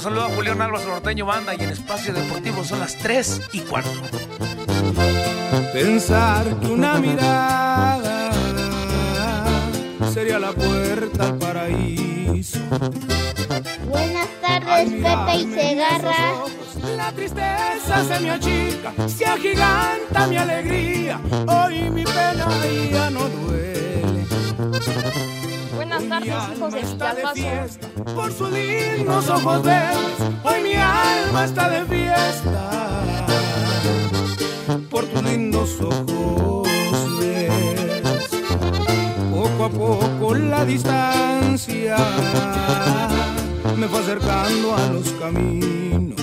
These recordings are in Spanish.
Los saluda Julián Álvarez Norteño Banda y en Espacio Deportivo son las 3 y cuarto. Pensar que una mirada sería la puerta al paraíso. Buenas tardes, Pepe y Segarra. La tristeza se me achica, se agiganta mi alegría. Hoy mi pena ya no duele. Hijos de Está de Chiapas. fiesta por sus lindos ojos verdes. Hoy mi alma está de fiesta por tus lindos ojos verdes. Poco a poco la distancia me fue acercando a los caminos.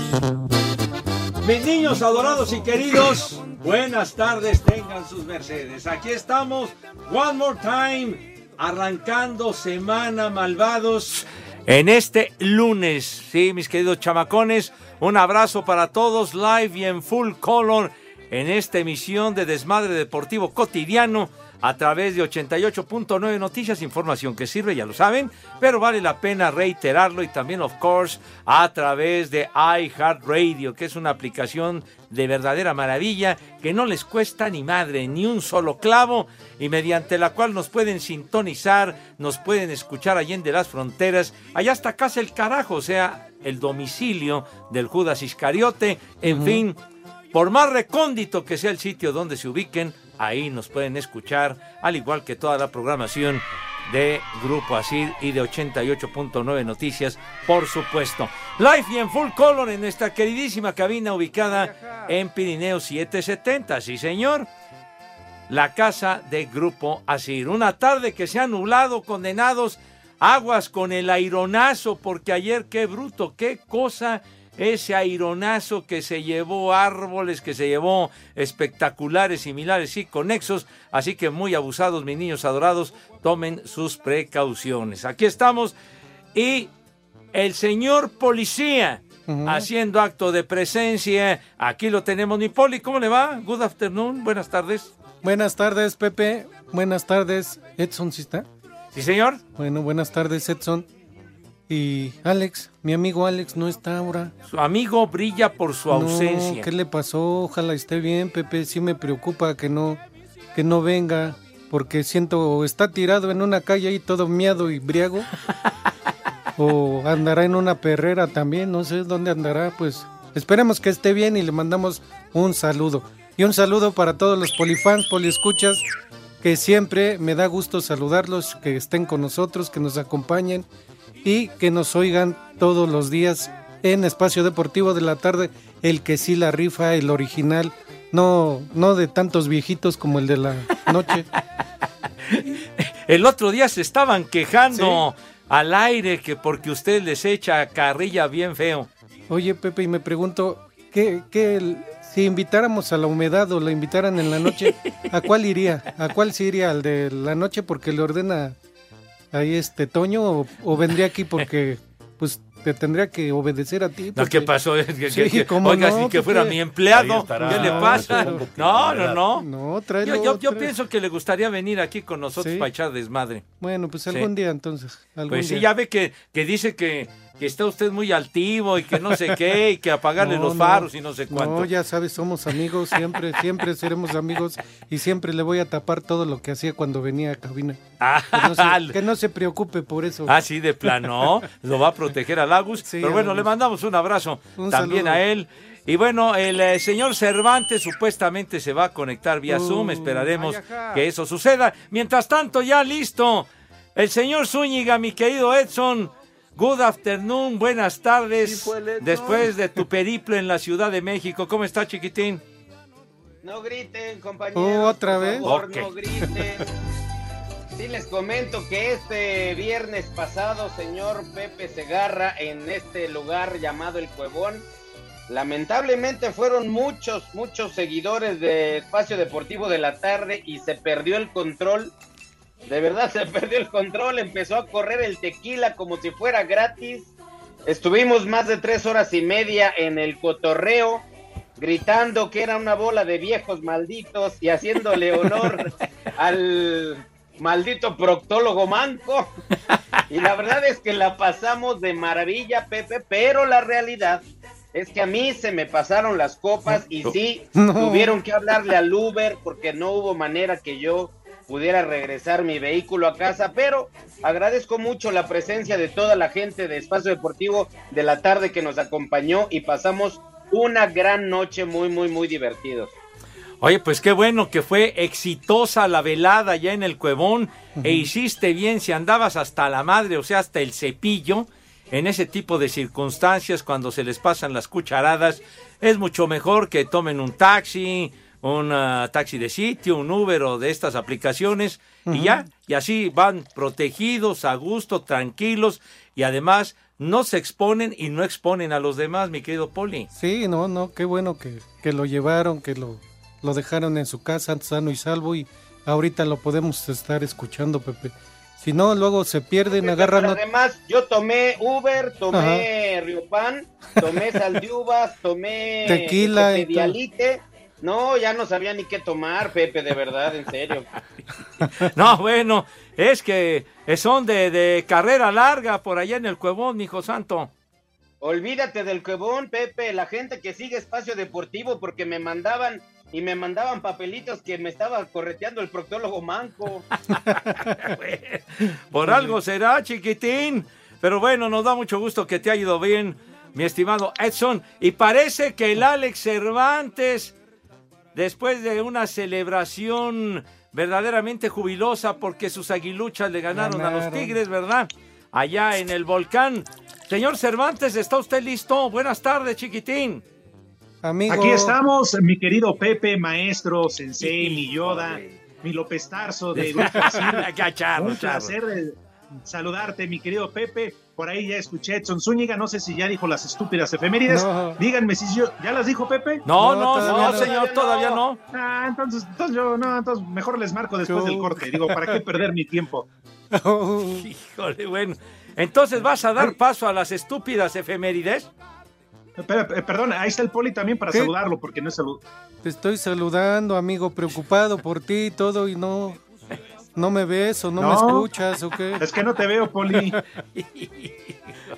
Mis niños adorados y queridos, buenas tardes, tengan sus mercedes. Aquí estamos, one more time, arrancando semana malvados. En este lunes, sí, mis queridos chamacones, un abrazo para todos, live y en full color, en esta emisión de Desmadre Deportivo Cotidiano a través de 88.9 Noticias, información que sirve, ya lo saben, pero vale la pena reiterarlo y también, of course, a través de iHeartRadio, que es una aplicación de verdadera maravilla que no les cuesta ni madre, ni un solo clavo y mediante la cual nos pueden sintonizar, nos pueden escuchar allende las fronteras, allá hasta casa el carajo, o sea, el domicilio del Judas Iscariote, en fin, por más recóndito que sea el sitio donde se ubiquen, ahí nos pueden escuchar, al igual que toda la programación de Grupo Asir y de 88.9 Noticias, por supuesto. Live y en full color en nuestra queridísima cabina ubicada en Pirineo 770, sí señor. La casa de Grupo Asir. Una tarde que se ha nublado, condenados, aguas con el aironazo, porque ayer qué bruto, qué cosa ese aironazo que se llevó árboles, que se llevó espectaculares, similares y conexos. Así que muy abusados, mis niños adorados, tomen sus precauciones. Aquí estamos y el señor policía haciendo acto de presencia. Aquí lo tenemos, mi poli. ¿Cómo le va? Good afternoon, buenas tardes. Buenas tardes, Pepe. Buenas tardes, Edson, ¿sí está? Sí, señor. Bueno, buenas tardes, Edson. Y Alex, mi amigo Alex no está ahora. Su amigo brilla por su No, ausencia. ¿Qué le pasó? Ojalá esté bien, Pepe. Sí me preocupa que no, que no venga, porque siento o está tirado en una calle ahí todo miado y briago, o andará en una perrera también, no sé dónde andará. Pues esperemos que esté bien y le mandamos un saludo. Y un saludo para todos los polifans, poliescuchas, que siempre me da gusto saludarlos, que estén con nosotros, que nos acompañen y que nos oigan todos los días en Espacio Deportivo de la Tarde, el que sí la rifa, el original, no, no de tantos viejitos como el de la noche. El otro día se estaban quejando al aire que porque usted les echa carrilla bien feo. Oye, Pepe, y me pregunto, ¿qué, qué el- si invitáramos a la humedad o la invitaran en la noche, ¿a cuál iría? ¿A cuál sí iría? ¿Al de la noche porque le ordena ahí este Toño o, o vendría aquí porque pues te tendría que obedecer a ti? No, porque- ¿qué pasó? Es que- Sí, ¿cómo oiga, no, si que fuera mi empleado. ¿qué le pasa? No, no, no. No, Yo, tráelo, yo, yo tráelo. pienso que le gustaría venir aquí con nosotros Sí. para echar desmadre. Bueno, pues Sí. algún día entonces. algún Pues sí, día. ya ve que, que dice que, que está usted muy altivo y que no sé qué, y que apagarle No, los no. faros y no sé cuánto. No, ya sabes, somos amigos, siempre, siempre seremos amigos y siempre le voy a tapar todo lo que hacía cuando venía a cabina. Ah, Que no se, que no se preocupe por eso. Ah, sí, de plano. Lo va a proteger a Lagus. Pero bueno, Agus. le mandamos un abrazo Un también saludo. a él. Y bueno, el eh, señor Cervantes supuestamente se va a conectar vía Uh, Zoom. Esperaremos que eso suceda. Mientras tanto, ya listo. El señor Zúñiga, mi querido Edson. Good afternoon, buenas tardes. Después de tu periplo en la Ciudad de México. ¿Cómo está, chiquitín? No griten, compañeros. Oh, ¿Otra por vez? favor, Ok. No griten. Sí les comento que este viernes pasado, señor Pepe Segarra, en este lugar llamado El Cuevón, lamentablemente fueron muchos, muchos seguidores de Espacio Deportivo de la tarde y se perdió el control. De verdad se perdió el control, empezó a correr el tequila como si fuera gratis. Estuvimos más de tres horas y media en el cotorreo, gritando que era una bola de viejos malditos y haciéndole honor al maldito proctólogo manco. Y la verdad es que la pasamos de maravilla, Pepe, pero la realidad es que a mí se me pasaron las copas y sí, No. tuvieron que hablarle al Uber porque no hubo manera que yo pudiera regresar mi vehículo a casa, pero agradezco mucho la presencia de toda la gente de Espacio Deportivo de la tarde que nos acompañó y pasamos una gran noche muy, muy, muy divertidos. Oye, pues qué bueno que fue exitosa la velada ya en el Cuevón e hiciste bien si andabas hasta la madre, o sea, hasta el cepillo, en ese tipo de circunstancias cuando se les pasan las cucharadas, es mucho mejor que tomen un taxi, un ah, taxi de sitio, un Uber o de estas aplicaciones y ya, y así van protegidos, a gusto, tranquilos y además no se exponen y no exponen a los demás, mi querido Poli. Sí, no, no, qué bueno que, que lo llevaron, que lo, lo dejaron en su casa sano y salvo y ahorita lo podemos estar escuchando, Pepe. Si no, luego se pierden, agarran... Pero ot- además, yo tomé Uber, tomé Riopan, tomé sal de uvas, tomé Tequila este. Pedialite. No, ya no sabía ni qué tomar, Pepe, de verdad, en serio. No, bueno, es que son de, de carrera larga por allá en el Cuevón, hijo santo. Olvídate del cuevón, Pepe, la gente que sigue espacio deportivo porque me mandaban y me mandaban papelitos que me estaba correteando el proctólogo manco. Por algo será, chiquitín. Pero bueno, nos da mucho gusto que te haya ido bien, mi estimado Edson. Y parece que el Alex Cervantes, después de una celebración verdaderamente jubilosa porque sus aguiluchas le ganaron, a los. Tigres, ¿verdad? Allá en el volcán. Señor Cervantes, ¿está usted listo? Buenas tardes, chiquitín. Amigo, Aquí estamos, mi querido Pepe, maestro, sensei, mi Yoda, mi López Tarso de Grupo Asir. Qué charro, Un placer saludarte, mi querido Pepe. Por ahí ya escuché a Edson Zúñiga, no sé si ya dijo las estúpidas efemérides. No. Díganme si yo, ¿ya las dijo Pepe? No, No, no, todavía no, no. señor, todavía no. Ah, entonces, entonces yo, no, entonces mejor les marco después del corte. Digo, ¿para qué perder mi tiempo? Híjole, bueno. Entonces, ¿vas a dar paso a las estúpidas efemérides? Eh, perdón, ahí está el poli también para ¿Qué? saludarlo, porque no es salud. te estoy saludando, amigo, preocupado por ti y todo y no... ¿No me ves o no, me escuchas o qué? Es que no te veo, Poli.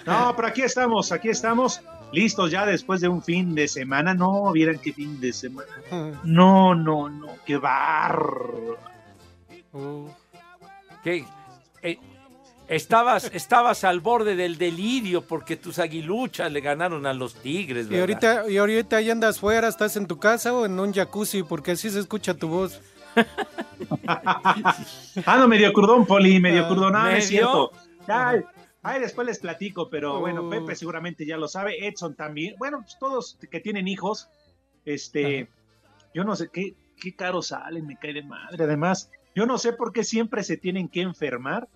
No, pero aquí estamos, aquí estamos, listos ya después de un fin de semana. No, vieran qué fin de semana. No, no, no, qué barro. Que eh, estabas, estabas al borde del delirio porque tus aguiluchas le ganaron a los tigres, Y ahorita, y ahorita ya andas fuera, estás en tu casa o en un jacuzzi, porque así se escucha tu voz. Ah, no, medio crudón, Poli, medio Ah, crudón. No, no es ¿medio? cierto. Ay, ay, después les platico, pero bueno, Oh. Pepe seguramente ya lo sabe, Edson también. Bueno, pues todos que tienen hijos, este, yo no sé qué, qué caro salen, me cae de madre. Además, yo no sé por qué siempre se tienen que enfermar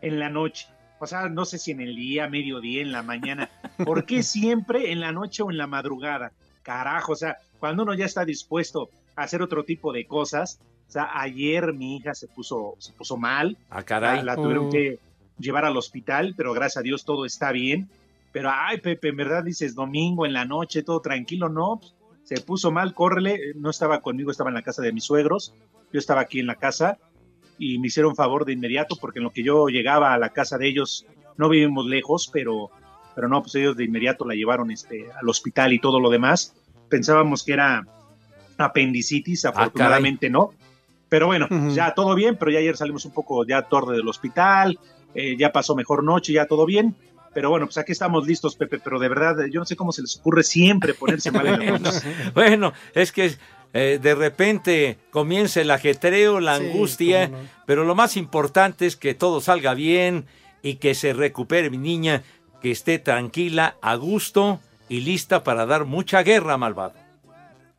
en la noche. O sea, no sé si en el día, mediodía, en la mañana. ¿Por qué siempre en la noche o en la madrugada? Carajo, o sea, cuando uno ya está dispuesto hacer otro tipo de cosas. O sea, ayer mi hija se puso, se puso mal. Ah, caray. La, la tuvieron Oh. que llevar al hospital, pero gracias a Dios todo está bien. Pero, ay, Pepe, en verdad dices domingo en la noche, todo tranquilo, no. pues, Se puso mal, córrele. No estaba conmigo, estaba en la casa de mis suegros. Yo estaba aquí en la casa y me hicieron favor de inmediato porque en lo que yo llegaba a la casa de ellos, no vivimos lejos, pero, pero no, pues ellos de inmediato la llevaron este, al hospital y todo lo demás. Pensábamos que era apendicitis, afortunadamente no. Pero bueno, ya todo bien, pero ya ayer salimos un poco ya tarde del hospital, eh, ya pasó mejor noche, ya todo bien. Pero bueno, pues aquí estamos listos, Pepe, pero de verdad, yo no sé cómo se les ocurre siempre ponerse mal en la noche. Bueno, es que eh, de repente comienza el ajetreo, la Sí, angustia, no. pero lo más importante es que todo salga bien y que se recupere mi niña, que esté tranquila, a gusto y lista para dar mucha guerra, malvado.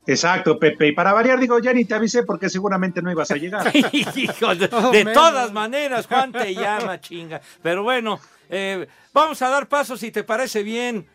Exacto, Pepe. Y para variar, digo, ya ni te avisé porque seguramente no ibas a llegar. Hijo de, de todas maneras, Juan te llama, chinga. Pero bueno, eh, vamos a dar paso si te parece bien.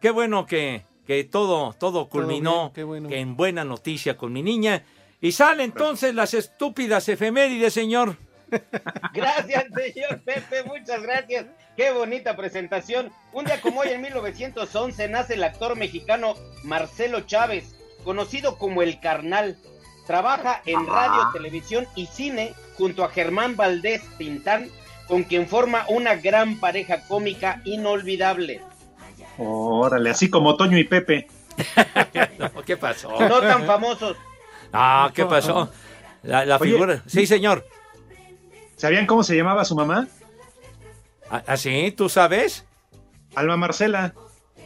Qué bueno que, que todo, todo culminó bien, qué bueno. que en buena noticia con mi niña. Y sale entonces las estúpidas efemérides, señor. Gracias, señor Pepe, muchas gracias. Qué bonita presentación. Un día como hoy, en 1911, nace el actor mexicano Marcelo Chávez, conocido como El Carnal. Trabaja en radio, televisión y cine junto a Germán Valdés Tintán, con quien forma una gran pareja cómica inolvidable. Órale, así como Toño y Pepe. No, ¿Qué pasó? No tan famosos. Ah, ¿qué pasó? La, la Oye. figura. Sí, señor. ¿Sabían cómo se llamaba su mamá? ¿Ah, ah, sí? ¿Tú sabes? Alma Marcela.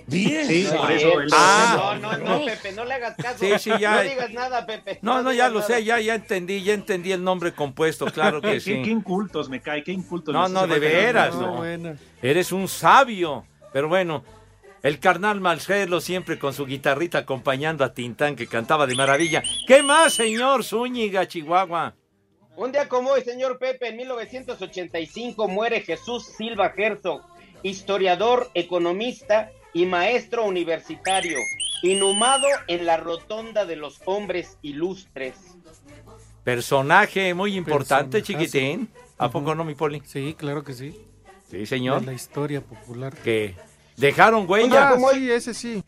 Bien. Sí, por eso. Ah. No, no, no, Pepe, no le hagas caso. Sí, sí, ya. No digas nada, Pepe. No, no, ya lo nada. sé, ya, ya entendí, ya entendí el nombre compuesto, claro Qué, que qué- sí. qué incultos me cae, qué incultos. No, no, de veras, No, no. bueno. Eres un sabio. Pero bueno, el carnal Marcelo siempre con su guitarrita acompañando a Tintán que cantaba de maravilla. ¿Qué más, señor Zúñiga, Chihuahua? Un día como hoy, señor Pepe, en 1985 muere Jesús Silva Herzog, historiador, economista y maestro universitario, inhumado en la Rotonda de los Hombres Ilustres. Personaje muy importante, Personajazo. chiquitín. ¿A poco no, mi poli? Sí, claro que sí. Sí, señor. De la historia popular. Que dejaron huella. Ah, sí, ese sí.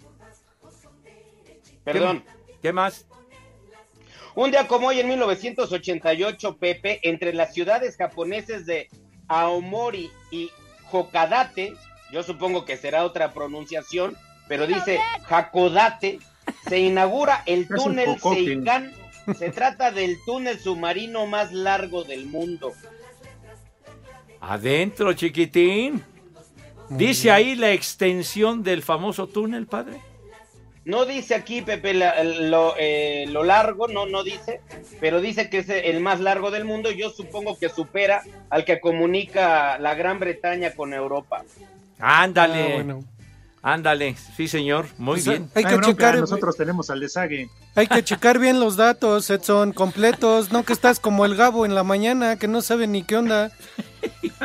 Perdón. ¿Qué más? Un día como hoy, en 1988, Pepe, entre las ciudades japoneses de Aomori y Hokadate, yo supongo que será otra pronunciación, pero dice Hakodate, se inaugura el túnel. Seikan. Se trata del túnel submarino más largo del mundo. Adentro, chiquitín. Dice ahí la extensión del famoso túnel, padre. No dice aquí, Pepe, la- lo, eh, lo largo, no, no dice, pero dice que es el más largo del mundo. Yo supongo que supera al que comunica la Gran Bretaña con Europa. Ándale. Ah, bueno. Ándale. Sí, señor. Muy Pues, bien. Hay que bronca, checar, nosotros tenemos al desague. hay que checar bien los datos, Edson, completos, no que estás como el Gabo en la mañana que no sabe ni qué onda.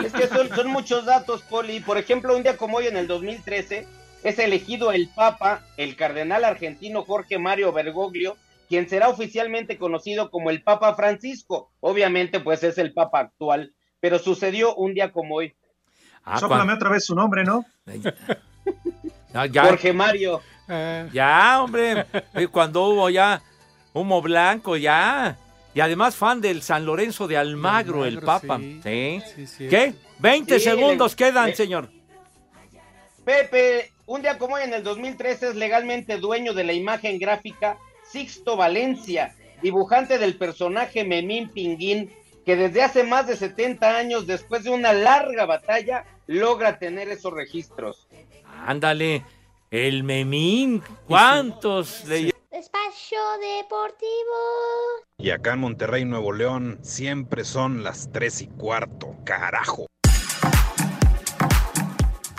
Es que son, son muchos datos, Poli. Por ejemplo, un día como hoy, en el 2013, es elegido el Papa, el cardenal argentino Jorge Mario Bergoglio, quien será oficialmente conocido como el Papa Francisco. Obviamente, pues es el Papa actual, pero sucedió un día como hoy. Ah, Sóplame otra vez su nombre, ¿no? Ya, Jorge Mario. Ah, ya, hombre. Eh, Cuando hubo ya humo blanco, ya. Y además fan del San Lorenzo de Almagro, el Almagro, Papa. sí. Sí. sí, sí. ¿Qué? 20 Sí, segundos le- quedan, le- señor. Pepe, un día como hoy, en el 2013, es legalmente dueño de la imagen gráfica Sixto Valencia, dibujante del personaje Memín Pinguín, que desde hace más de 70 años, después de una larga batalla, logra tener esos registros. Ándale. El memín. ¿Cuántos? le- Espacio Deportivo. Y acá en Monterrey, Nuevo León, siempre son las tres y cuarto, carajo.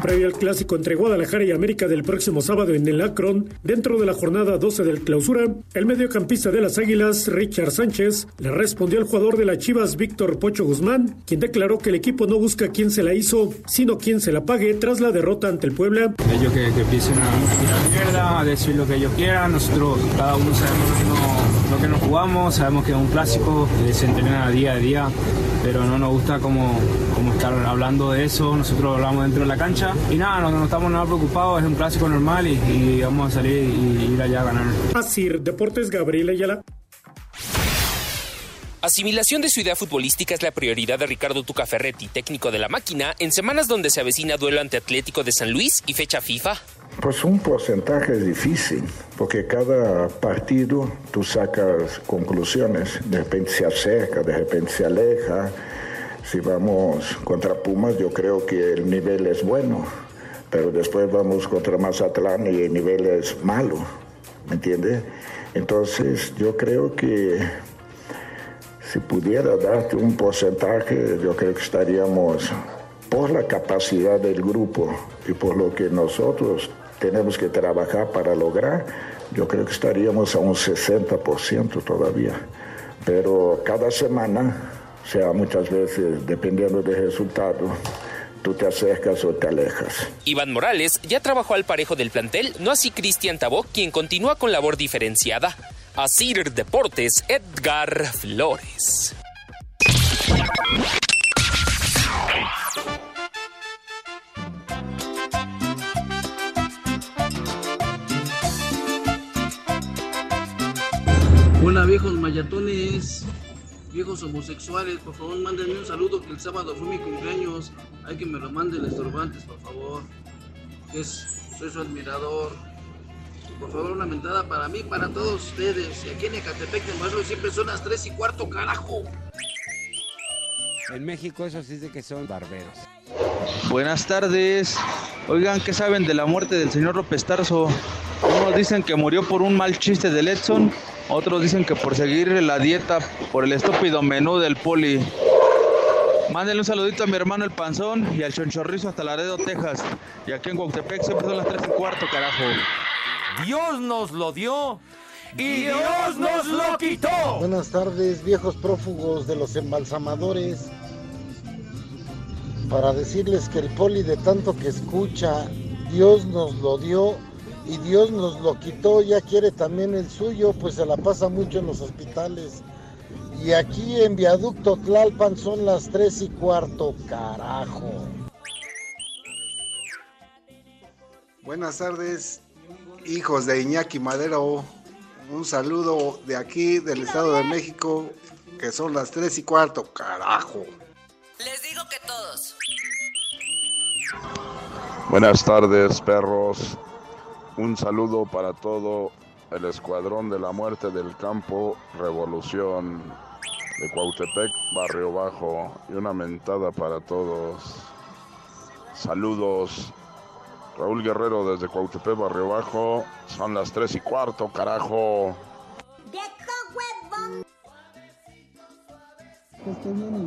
Previo al clásico entre Guadalajara y América del próximo sábado en el Akron, dentro de la jornada 12 del clausura, el mediocampista de las Águilas, Richard Sánchez, le respondió al jugador de las Chivas, Víctor Pocho Guzmán, quien declaró que el equipo no busca quién se la hizo, sino quién se la pague tras la derrota ante el Puebla. Ellos que, que empiecen a tirar mierda, decir lo que ellos quieran. Nosotros, cada uno sabemos lo que nos, lo que nos jugamos, sabemos que es un clásico, eh, se entrena día a día, pero no nos gusta como, como estar hablando de eso. Nosotros hablamos dentro de la cancha y nada, no, no estamos nada preocupados, es un clásico normal y, y vamos a salir y ir allá a ganar. Asir Deportes Gabriel Ayala. Asimilación de su idea futbolística es la prioridad de Ricardo Tuca Ferretti, técnico de la máquina, en semanas donde se avecina duelo ante Atlético de San Luis y fecha FIFA. Pues un porcentaje es difícil, porque cada partido tú sacas conclusiones, de repente se acerca, de repente se aleja. Si vamos contra Pumas, yo creo que el nivel es bueno, pero después vamos contra Mazatlán y el nivel es malo, ¿me entiendes? Entonces yo creo que si pudiera darte un porcentaje, yo creo que estaríamos por la capacidad del grupo y por lo que nosotros tenemos que trabajar para lograr, yo creo que estaríamos a un 60% todavía. Pero cada semana, o sea, muchas veces, dependiendo del resultado, tú te acercas o te alejas. Iván Morales ya trabajó al parejo del plantel, no así Cristian Tabó, quien continúa con labor diferenciada. Asir Deportes, Edgar Flores. Hola viejos mayatones, viejos homosexuales, por favor mándenme un saludo que el sábado fue mi cumpleaños. Hay que me lo manden estorbantes, por favor. Es, soy su admirador. Por favor, una mentada para mí, para todos ustedes. Y aquí en Ecatepec de Morelos siempre son las 3 y cuarto, carajo. En México eso sí es de que son barberos. Buenas tardes. Oigan, ¿qué saben de la muerte del señor López Tarso? Unos dicen que murió por un mal chiste del Edson, otros dicen que por seguir la dieta por el estúpido menú del poli. Mándenle un saludito a mi hermano el Panzón y al Chonchorrizo hasta Laredo, Texas. Y aquí en Guautepec siempre son las 3 y cuarto, carajo. Dios nos lo dio y Dios nos lo quitó. Buenas tardes, viejos prófugos de los embalsamadores. Para decirles que el poli de tanto que escucha, Dios nos lo dio y Dios nos lo quitó, ya quiere también el suyo, pues se la pasa mucho en los hospitales. Y aquí en Viaducto Tlalpan son las tres y cuarto, carajo. Buenas tardes, hijos de Iñaki Madero. Un saludo de aquí, del Estado de México, que son las tres y cuarto, carajo. Les digo que todos. Buenas tardes, perros. Un saludo para todo el Escuadrón de la Muerte del Campo, Revolución de Cuautepec, Barrio Bajo, y una mentada para todos. Saludos. Raúl Guerrero desde Cuautepec, Barrio Bajo. Son las tres y cuarto, carajo.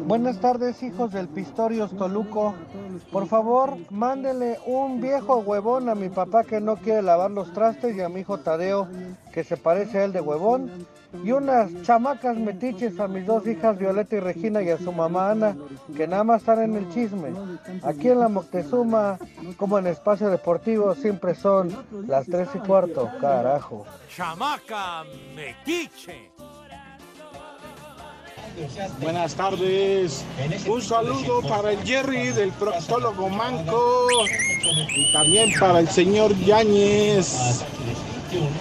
Buenas tardes, hijos del Pistorios Toluco. Por favor, mándele un viejo huevón a mi papá que no quiere lavar los trastes y a mi hijo Tadeo que se parece a él de huevón. Y unas chamacas metiches a mis dos hijas Violeta y Regina y a su mamá Ana, que nada más están en el chisme. Aquí en la Moctezuma, como en Espacio Deportivo, siempre son las tres y cuarto, carajo. Chamaca metiche. Buenas tardes. Un saludo para el Jerry del proctólogo Manco y también para el señor Yáñez.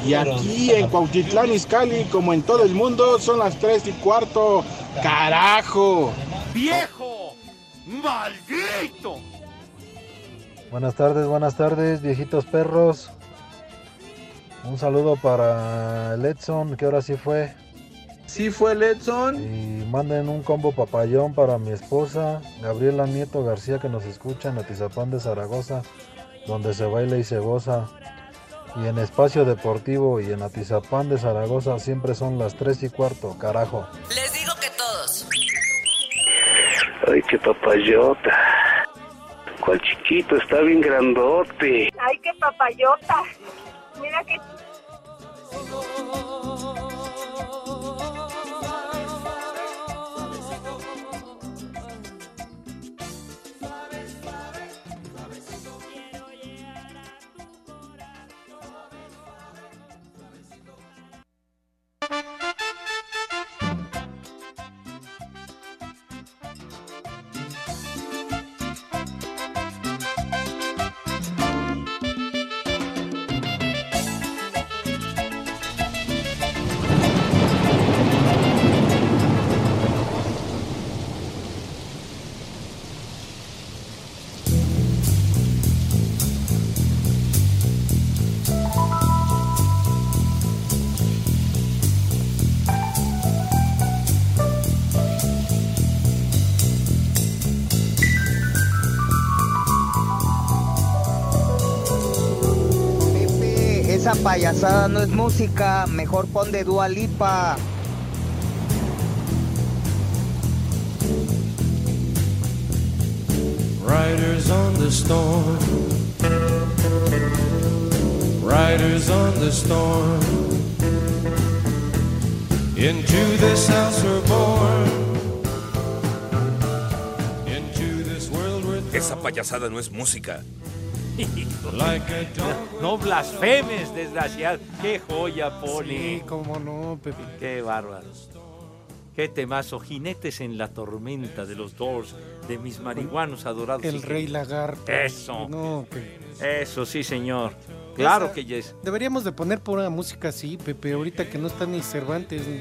Y aquí en Cuautitlán Izcalli, como en todo el mundo, son las tres y cuarto. ¡Carajo! ¡Viejo! ¡Maldito! Buenas tardes, buenas tardes, viejitos perros. Un saludo para el Edson, que ahora sí fue. Sí fue el Edson. Y manden un combo papayón para mi esposa, Gabriela Nieto García, que nos escucha en Atizapán de Zaragoza, donde se baila y se goza. Y en Espacio Deportivo y en Atizapán de Zaragoza siempre son las 3 y cuarto, carajo. Les digo que todos. Ay, qué papayota. Cuál chiquito, está bien grandote. Ay, qué papayota. Mira que no es música, mejor pon de Dua Lipa. Riders on the storm. riders on the storm. Into this house we're born. Into this world we're Esa payasada no es música. No blasfemes, desgraciado. Qué joya, Poli. Sí, cómo no, Pepe. Qué bárbaro. Qué temazo. Jinetes en la tormenta de los Doors, de mis marihuanos adorados. El rey lagarto. Eso. No, que- Eso, sí, señor. Claro Esa- que yes. Deberíamos de poner pura música así, Pepe, ahorita que no está ni Cervantes. ni-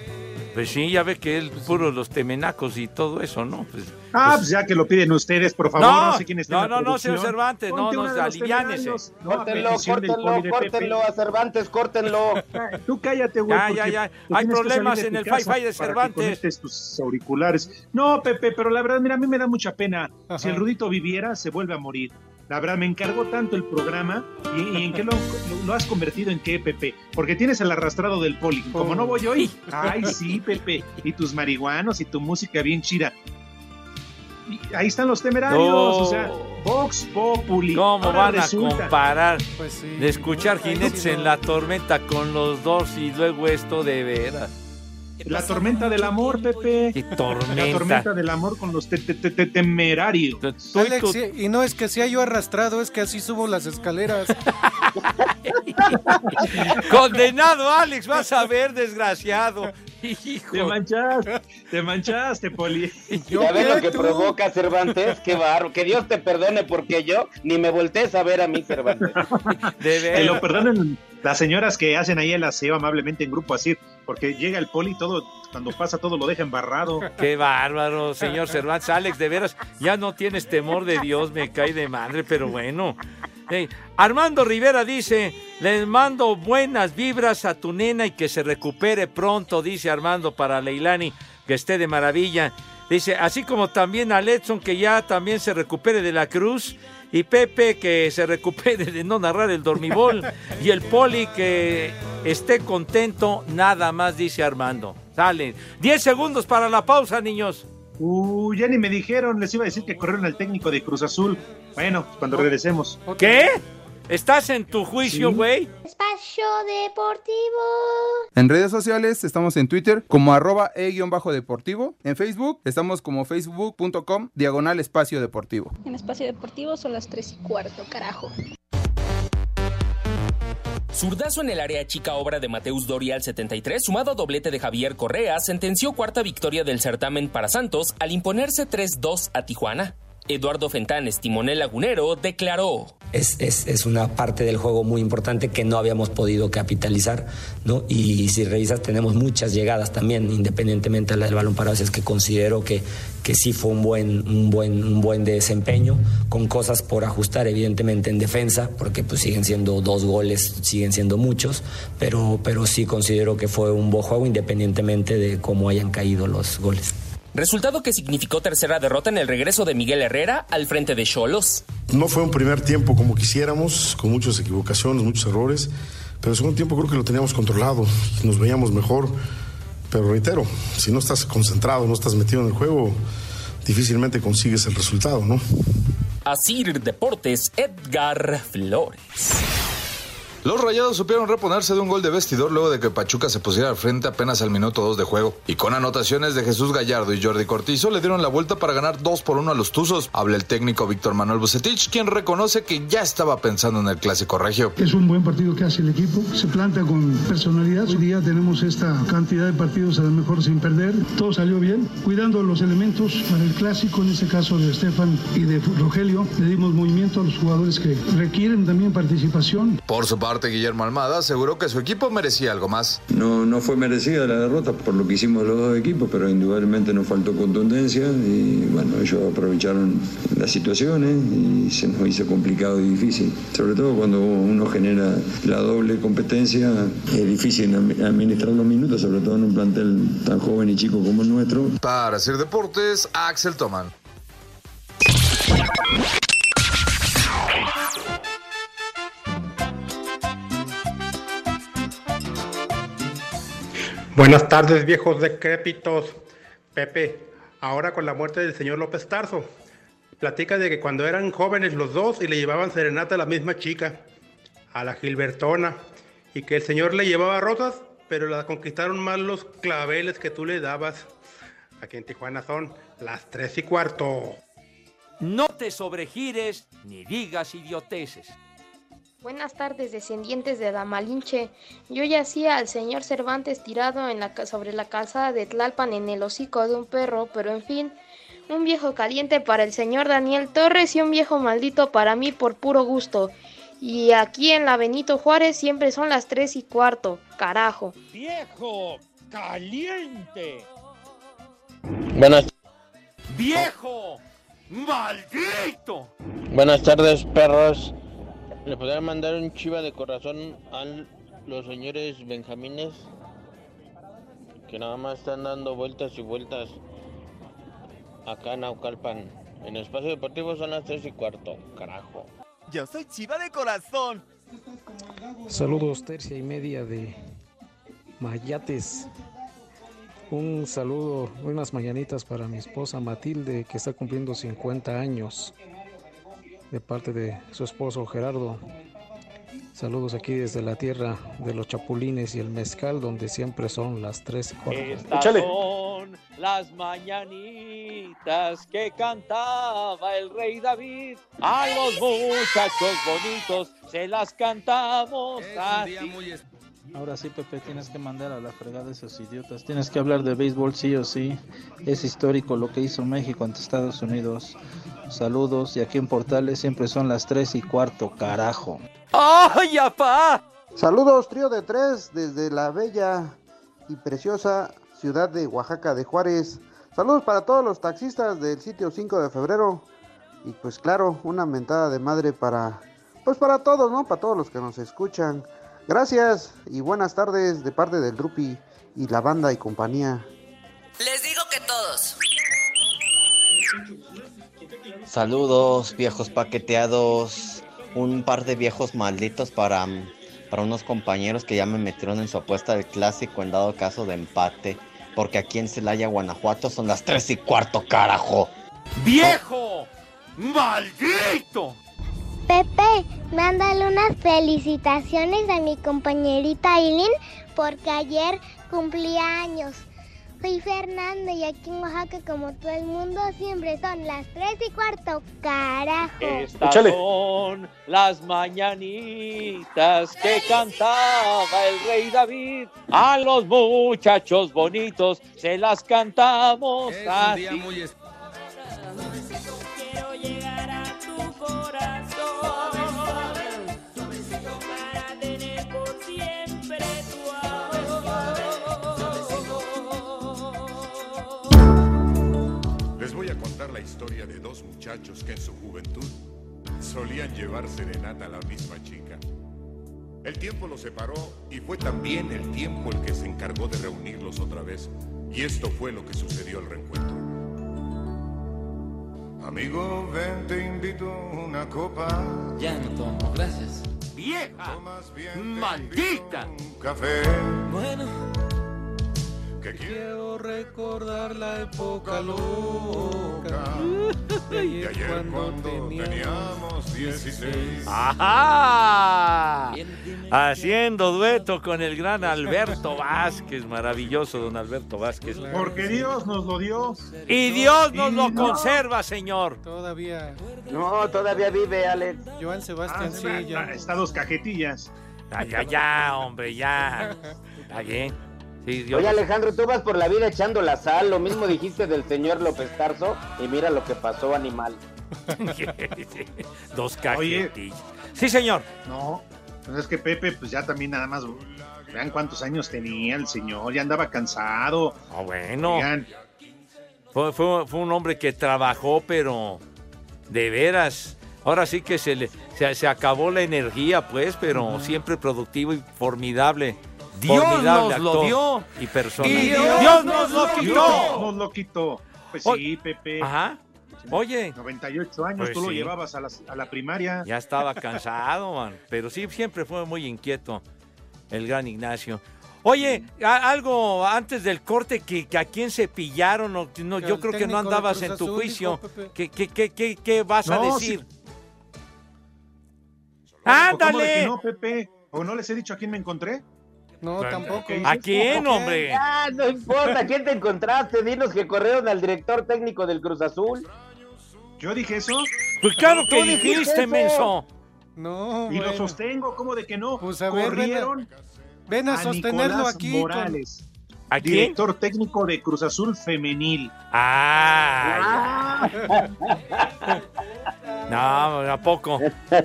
Pues sí, ya ve que es puro los temenacos y todo eso, ¿no? Pues, Ah, pues ya que lo piden ustedes, por favor, no, sé quién está no, en la no, no, señor. Cervantes, no, Ponte no, los aliviánese. No, Córtenlo, córtenlo, córtenlo a Cervantes, córtenlo. Tú cállate, güey. Ya, ya, ya. Hay que problemas en el Fi-Fi de para que Cervantes. tus auriculares. No, Pepe, pero la verdad, mira, a mí me da mucha pena. Si el Rudito viviera, se vuelve a morir. La verdad, me encargó tanto el programa y, y en qué lo, has convertido en qué, Pepe. Porque tienes el arrastrado del poli. Como no voy hoy, ay, sí, Pepe. Y tus marihuanos y tu música bien chida. Y ahí están los temerarios, No. o sea, Vox Populi. ¿Cómo Ahora van a comparar Pues de escuchar jinetes en la tormenta con los dos y luego esto de veras? La tormenta del amor, Pepe. ¿Qué La tormenta? tormenta del amor con los te- te- te- te- temerarios. Alex, sí, y no es que sea yo arrastrado, es que así subo las escaleras. Condenado, Alex, vas a ver, desgraciado. Te manchaste, te manchaste, Poli. ¿Ya ves lo que provoca Cervantes? Qué barro. Que Dios te perdone porque yo ni me voltees a ver a mí, Cervantes. Que lo perdonen las señoras que hacen ahí el aseo amablemente en grupo así, porque llega el Poli y todo, cuando pasa todo lo deja embarrado. Qué bárbaro, señor Cervantes. Alex, de veras, ya no tienes temor de Dios, me cae de madre, pero bueno. Hey, Armando Rivera dice, les mando buenas vibras a tu nena y que se recupere pronto, dice Armando para Leilani, que esté de maravilla. Dice, así como también a Letson, que ya también se recupere de la cruz, y Pepe, que se recupere de no narrar el dormibol, y el Poli, que esté contento, nada más, dice Armando. Sale. 10 segundos para la pausa, niños. Uh, ya ni me dijeron, les iba a decir que corrieron al técnico de Cruz Azul. Bueno, cuando regresemos. ¿Qué? ¿Estás en tu juicio, güey? Espacio Deportivo. En redes sociales estamos en Twitter como arroba e-deportivo. En Facebook estamos como facebook.com diagonal espacio deportivo. En Espacio Deportivo son las 3 y cuarto, carajo. Zurdazo en el área chica obra de Mateus Doria al 73, sumado a doblete de Javier Correa, sentenció cuarta victoria del certamen para Santos al imponerse 3-2 a Tijuana. Eduardo Fentanes, timonel lagunero, declaró. Es, es, es una parte del juego muy importante que no habíamos podido capitalizar, ¿no? Y, si revisas, tenemos muchas llegadas también, independientemente de la del balón parado, es que considero que, que sí fue un buen, un, buen, un buen desempeño, con cosas por ajustar, evidentemente, en defensa, porque pues siguen siendo dos goles, siguen siendo muchos, pero, pero sí considero que fue un buen juego, independientemente de cómo hayan caído los goles. Resultado que significó tercera derrota en el regreso de Miguel Herrera al frente de Cholos. No fue un primer tiempo como quisiéramos, con muchas equivocaciones, muchos errores, pero el segundo tiempo creo que lo teníamos controlado nos veíamos mejor. Pero reitero, si no estás concentrado, no estás metido en el juego, difícilmente consigues el resultado, ¿no? Asir Deportes, Edgar Flores. Los Rayados supieron reponerse de un gol de vestidor luego de que Pachuca se pusiera al frente apenas al minuto 2 de juego. Y con anotaciones de Jesús Gallardo y Jordi Cortizo le dieron la vuelta para ganar 2 por 1 a los Tuzos. Habla el técnico Víctor Manuel Bucetich, quien reconoce que ya estaba pensando en el clásico regio. Es un buen partido que hace el equipo, se planta con personalidad. Hoy día tenemos esta cantidad de partidos a lo mejor sin perder. Todo salió bien, cuidando los elementos para el clásico, en este caso de Estefan y de Rogelio. Le dimos movimiento a los jugadores que requieren también participación. Por su parte, Guillermo Almada aseguró que su equipo merecía algo más. No, no fue merecida la derrota por lo que hicimos los dos equipos, pero indudablemente nos faltó contundencia y bueno, ellos aprovecharon las situaciones y se nos hizo complicado y difícil. Sobre todo cuando uno genera la doble competencia, es difícil administrar los minutos, sobre todo en un plantel tan joven y chico como el nuestro. Para hacer deportes, Axel Toman. Buenas tardes, viejos decrépitos. Pepe, ahora con la muerte del señor López Tarso, platica de que cuando eran jóvenes los dos y le llevaban serenata a la misma chica. a la Gilbertona y que el señor le llevaba rosas, pero la conquistaron más los claveles que tú le dabas. Aquí en Tijuana son las tres y cuarto. No te sobregires ni digas idioteces. Buenas tardes, descendientes de Damalinche. Yo yacía al señor Cervantes tirado en la, sobre la calzada de Tlalpan en el hocico de un perro, pero en fin, un viejo caliente para el señor Daniel Torres y un viejo maldito para mí por puro gusto. Y aquí en la Benito Juárez siempre son las tres y cuarto, carajo. ¡Viejo caliente! Buenas, ¡Viejo! ¡Maldito! buenas tardes, perros. ¿Le podrían mandar un chiva de corazón a los señores Benjamines? Que nada más están dando vueltas y vueltas acá en Naucalpan. En el espacio deportivo son las 3 y cuarto, carajo. Yo soy chiva de corazón. Saludos, tercia y media de Mayates. Un saludo, unas mañanitas para mi esposa Matilde, que está cumpliendo 50 años, de parte de su esposo Gerardo. Saludos aquí desde la tierra de los chapulines y el mezcal, donde siempre son las 3 y cuarto. Estas son las mañanitas que cantaba el rey David. A los muchachos bonitos se las cantamos así. Ahora sí, Pepe, tienes que mandar a la fregada a esos idiotas. Tienes que hablar de béisbol sí o sí. Es histórico lo que hizo México ante Estados Unidos. Saludos, y aquí en Portales siempre son las 3 y cuarto, carajo. ¡Ay, apá! Saludos, trío de tres, desde la bella y preciosa ciudad de Oaxaca de Juárez. Saludos para todos los taxistas del sitio 5 de febrero. Y pues claro, una mentada de madre para, pues para todos, ¿no? Para todos los que nos escuchan. Gracias y buenas tardes de parte del Drupi y la banda y compañía. Les digo que todos. Saludos, viejos paqueteados. Un par de viejos malditos para, para unos compañeros que ya me metieron en su apuesta del clásico en dado caso de empate. Porque aquí en Celaya, Guanajuato son las 3 y cuarto, carajo. ¡Viejo! ¡Maldito! Pepe, mándale unas felicitaciones a mi compañerita Aileen porque ayer cumplía años. Soy Fernanda y aquí en Oaxaca, como todo el mundo, siempre son las 3 y cuarto, carajo. Estas son las mañanitas que cantaba el rey David. A los muchachos bonitos se las cantamos así. Muchachos que en su juventud solían llevar serenata a la misma chica. El tiempo los separó y fue también el tiempo el que se encargó de reunirlos otra vez. Y esto fue lo que sucedió al reencuentro. Amigo, ven, te invito una copa. Ya no tomo, gracias. ¡Vieja! ¡Maldita! Café. Bueno. Que quiero recordar la época loca. De Y ayer ayer cuando cuando teníamos teníamos 16. ¡Ajá! Haciendo dueto con el gran Alberto Vázquez, maravilloso don Alberto Vázquez. Porque Dios nos lo dio. Y Dios nos Y lo no. conserva, señor. Todavía. No, todavía vive, Alex. Joan Sebastián, Ah, sí, ya. Está dos cajetillas. Ya, ya, ya, hombre, ya. Está bien. Sí, Dios. Oye, Alejandro, tú vas por la vida echando la sal. Lo mismo dijiste del señor López Tarso. Y mira lo que pasó, animal. Dos cajetillas. Sí, señor. No, pues es que Pepe, pues ya también nada más. Vean cuántos años tenía el señor, ya andaba cansado. Ah, bueno. Oigan, Fue, fue- fue un hombre que trabajó, pero de veras. Ahora sí que se le se, se acabó la energía, pues, pero siempre productivo y formidable. Dios nos lo dio. Y persona. Y Dios, nos lo Dios quitó. nos lo quitó. Pues sí, Pepe. Ajá. Oye. 98 años, Pues tú lo sí. llevabas a la, a la primaria. Ya estaba cansado, man. Pero sí, siempre fue muy inquieto el gran Ignacio. Oye, a- algo antes del corte que, que a quién se pillaron, o, no, yo creo que no andabas en tu Azul, juicio. dijo. ¿Qué, qué, qué, qué, qué vas a decir? ¿O cómo de que ¡Ándale! no, Pepe? ¿O no les he dicho a quién me encontré? No, tampoco. ¿A quién, hombre? Ya, no importa, ¿quién te encontraste? Dinos que corrieron al director técnico del Cruz Azul. ¿Yo dije eso? Pues claro que dijiste menso. No, Y lo bueno. sostengo, ¿cómo de que no? Pues a ver, ven a- Corrieron Ven a, a sostenerlo Nicolás aquí. con- Morales, ¿A quién? director técnico de Cruz Azul Femenil. Ah, no, ¿a poco?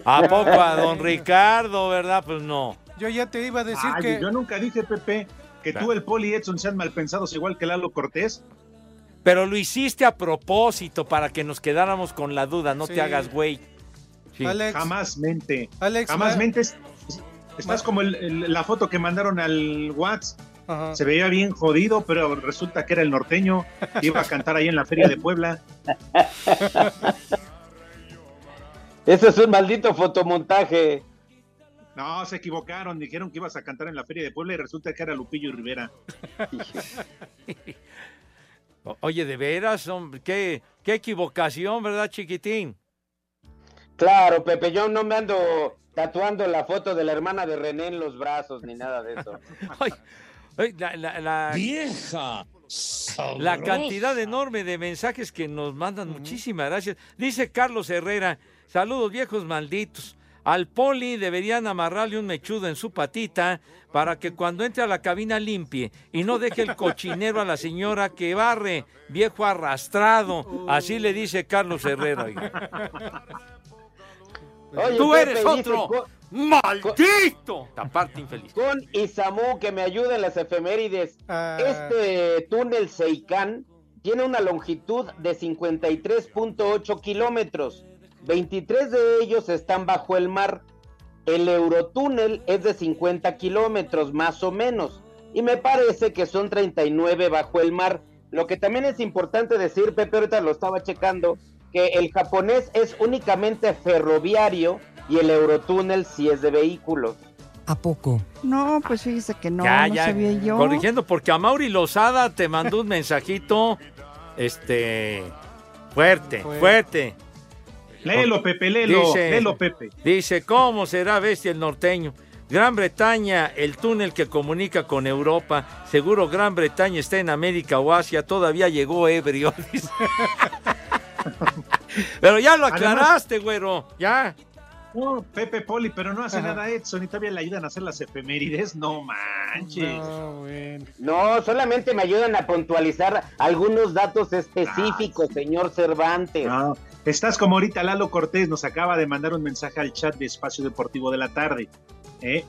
¿A poco a don Ricardo, verdad? Pues no. Yo ya te iba a decir Ay, que. yo nunca dije, Pepe, que tú, el Poli y Edson sean mal pensados igual que Lalo Cortés. Pero lo hiciste a propósito para que nos quedáramos con la duda, no Sí. te hagas güey. Sí. Alex, Jamás mente. Alex, Jamás ma- mentes. Estás como el- el- la foto que mandaron al WhatsApp. Ajá. Se veía bien jodido, pero resulta que era el norteño. que Iba a cantar ahí en la Feria de Puebla. Eso es un maldito fotomontaje. No, se equivocaron. Dijeron que ibas a cantar en la Feria de Puebla y resulta que era Lupillo Rivera. O- Oye, de veras, hombre, qué, qué equivocación, ¿verdad, chiquitín? Claro, Pepe, yo no me ando tatuando la foto de la hermana de René en los brazos ni nada de eso. Ay, ay, la, la- la- Vieja. la cantidad enorme de mensajes que nos mandan, muchísimas gracias. Dice Carlos Herrera, saludos viejos malditos. Al poli deberían amarrarle un mechudo en su patita para que cuando entre a la cabina limpie y no deje el cochinero a la señora que barre, viejo arrastrado. Así le dice Carlos Herrera. Oye, Tú eres otro con- maldito. Aparte infeliz. Con Isamu, que me ayude en las efemérides. Ah. Este túnel Seicán tiene una longitud de 53.8 kilómetros. 23 de ellos están bajo el mar. El Eurotúnel es de 50 kilómetros, más o menos. Y me parece que son 39 bajo el mar. Lo que también es importante decir, Pepe, ahorita lo estaba checando, que el japonés es únicamente ferroviario y el Eurotúnel sí es de vehículos. ¿A poco? No, pues fíjese que no, ya, no ya, sabía yo. corrigiendo, porque a Mauri Lozada te mandó un mensajito, este, fuerte, Fuerte. fuerte. Léelo, Pepe, léelo. Dice- Léelo, Pepe. Dice, ¿cómo será bestia el norteño? Gran Bretaña, el túnel que comunica con Europa. Seguro Gran Bretaña está en América o Asia. Todavía llegó ebrio. Pero ya lo Además- aclaraste, güero. Ya. No, Pepe Poli, pero no hace Ajá. nada Edson y todavía le ayudan a hacer las efemérides. No manches. No, bueno. No, solamente me ayudan a puntualizar algunos datos específicos, señor Cervantes. No, estás como ahorita Lalo Cortés nos acaba de mandar un mensaje al chat de Espacio Deportivo de la tarde. ¿eh?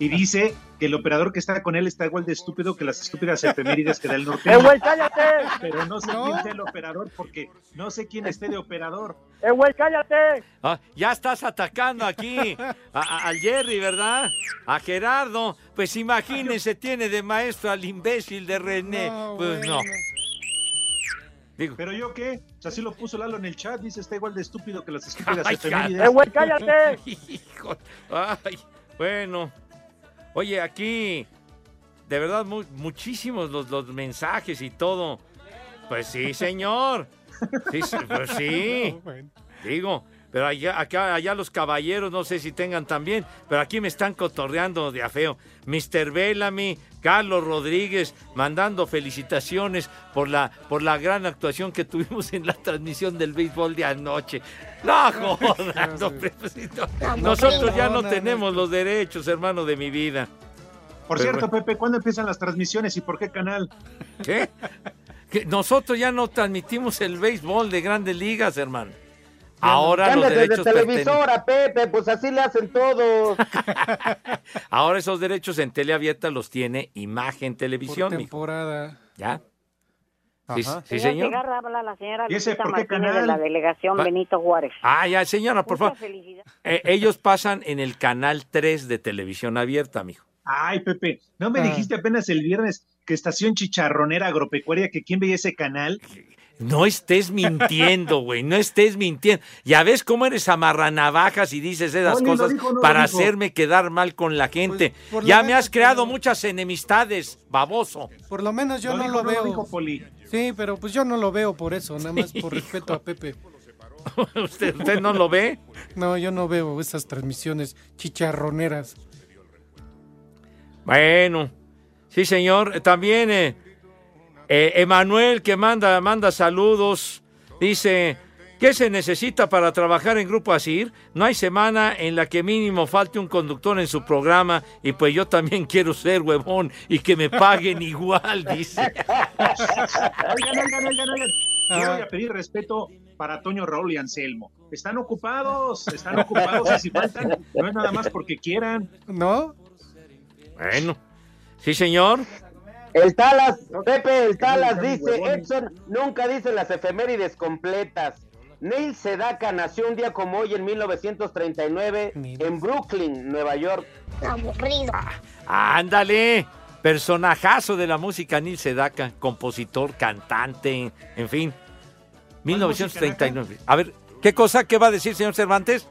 Y dice que el operador que está con él está igual de estúpido que las estúpidas efemérides que da el norte. ¡Eh, güey, cállate! Pero no sé ¿No? quién sea el operador porque no sé quién esté de operador. ¡Eh, güey, cállate! Ah, ya estás atacando aquí a- a- al Jerry, ¿verdad? A Gerardo. Pues imagínense, tiene de maestro al imbécil de René. No, pues no. Digo, ¿Pero yo qué? O sea, así lo puso Lalo en el chat. Dice, está igual de estúpido que las estúpidas Ay. ¡Eh, güey, cállate! Hijo, ay, bueno. Oye, aquí, de verdad, mu- muchísimos los, los mensajes y todo. Pues sí, señor. Sí, sí, pues sí. Digo, pero allá, acá, allá los caballeros, no sé si tengan también, pero aquí me están cotorreando de a feo. Mr. Bellamy, Carlos Rodríguez, mandando felicitaciones por la, por la gran actuación que tuvimos en la transmisión del béisbol de anoche. No, jodas, no. Nosotros ya no tenemos los derechos, hermano de mi vida. Por cierto, Pepe, ¿cuándo empiezan las transmisiones y por qué canal? ¿Qué? Que nosotros ya no transmitimos el béisbol de grandes ligas, hermano. Ahora los Cámbiate de derechos pertenecen. televisora, Pepe, pues así le hacen todos. Ahora esos derechos en teleabierta los tiene Imagen Por Televisión, mijo. temporada. ¿Ya? Sí, sí, señor. habla la señora ¿Y ese Lupita por qué Martínez de la delegación Va- Benito Juárez. Ah, ya, señora, por Mucha favor. Eh, ellos pasan en el canal 3 de televisión abierta, mijo. Ay, Pepe, ¿no me Ah. dijiste apenas el viernes que Estación Chicharronera Agropecuaria, que quién veía ese canal? No estés mintiendo, güey, no estés mintiendo. Ya ves cómo eres amarranavajas y dices esas No, cosas dijo, no lo para hacerme quedar mal con la gente. Pues, lo ya me has creado no. muchas enemistades, baboso. Por lo menos yo no dijo, lo veo. dijo Poli. Sí, pero pues yo no lo veo por eso, nada más por respeto a Pepe. ¿Usted, ¿Usted no lo ve? No, yo no veo esas transmisiones chicharroneras. Bueno, sí, señor. También eh, eh, Emanuel, que manda, manda saludos, dice, ¿qué se necesita para trabajar en Grupo Asir? No hay semana en la que mínimo falte un conductor en su programa y pues yo también quiero ser huevón y que me paguen igual, dice. Oigan, oigan, oigan, oigan. Yo Ah. voy a pedir respeto para Toño Raúl y Anselmo. Están ocupados, están ocupados y si faltan, no es nada más porque quieran. ¿No? Bueno, sí, señor. El Talas, Pepe, el Talas dice. Edson nunca dice las efemérides completas. Neil Sedaka nació un día como hoy en 1939 en Brooklyn, Nueva York. Aburrido. Ándale, personajazo de la música Nil Sedaka, compositor, cantante, en fin. 1939. A ver, ¿qué cosa? ¿Qué va a decir, señor Cervantes?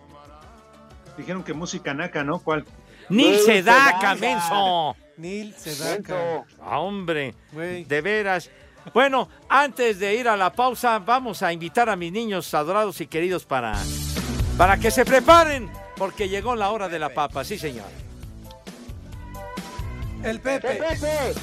Dijeron que música naca, ¿no? ¿Cuál? Nil Sedaka, menso. Nil Sedaka. Ah, hombre, de veras. Bueno, antes de ir a la pausa, vamos a invitar a mis niños adorados y queridos para, para que se preparen, porque llegó la hora de la papa, sí, señor. El Pepe. ¡El Pepe!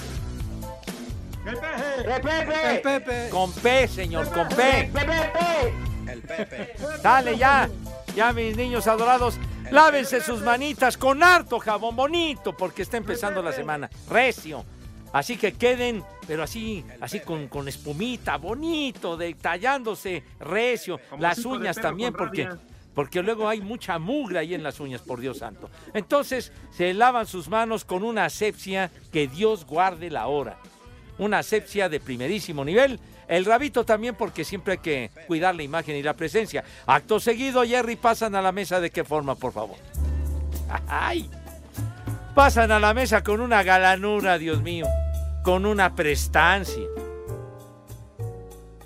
¡El ¡El Pepe! El Pepe. Con P, señor, con P. ¡El Pepe! El Pepe. Dale ya, ya mis niños adorados, lávense sus manitas con harto jabón bonito porque está empezando la semana, recio. Así que queden, pero así, así con, con espumita, bonito, detallándose, recio. Las uñas también, porque, porque luego hay mucha mugre ahí en las uñas, por Dios santo. Entonces, se lavan sus manos con una asepsia que Dios guarde la hora. Una asepsia de primerísimo nivel. El rabito también porque siempre hay que cuidar la imagen y la presencia. Acto seguido, Jerry, pasan a la mesa de qué forma, por favor. ¡Ay! Pasan a la mesa con una galanura, Dios mío. Con una prestancia.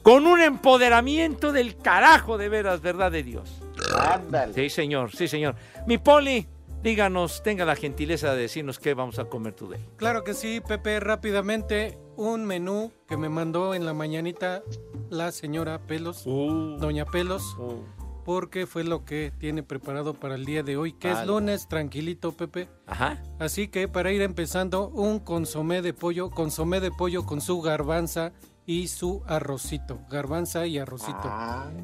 Con un empoderamiento del carajo de veras, verdad de Dios. Ándale. Sí, señor, sí, señor. Mi poli, díganos, tenga la gentileza de decirnos qué vamos a comer today. Claro que sí, Pepe, rápidamente un menú que me mandó en la mañanita la señora Pelos, doña Pelos, porque fue lo que tiene preparado para el día de hoy, que es lunes, tranquilito, Pepe. Ajá. Así que para ir empezando, un consomé de pollo, consomé de pollo con su garbanza y su arrocito, garbanza y arrocito.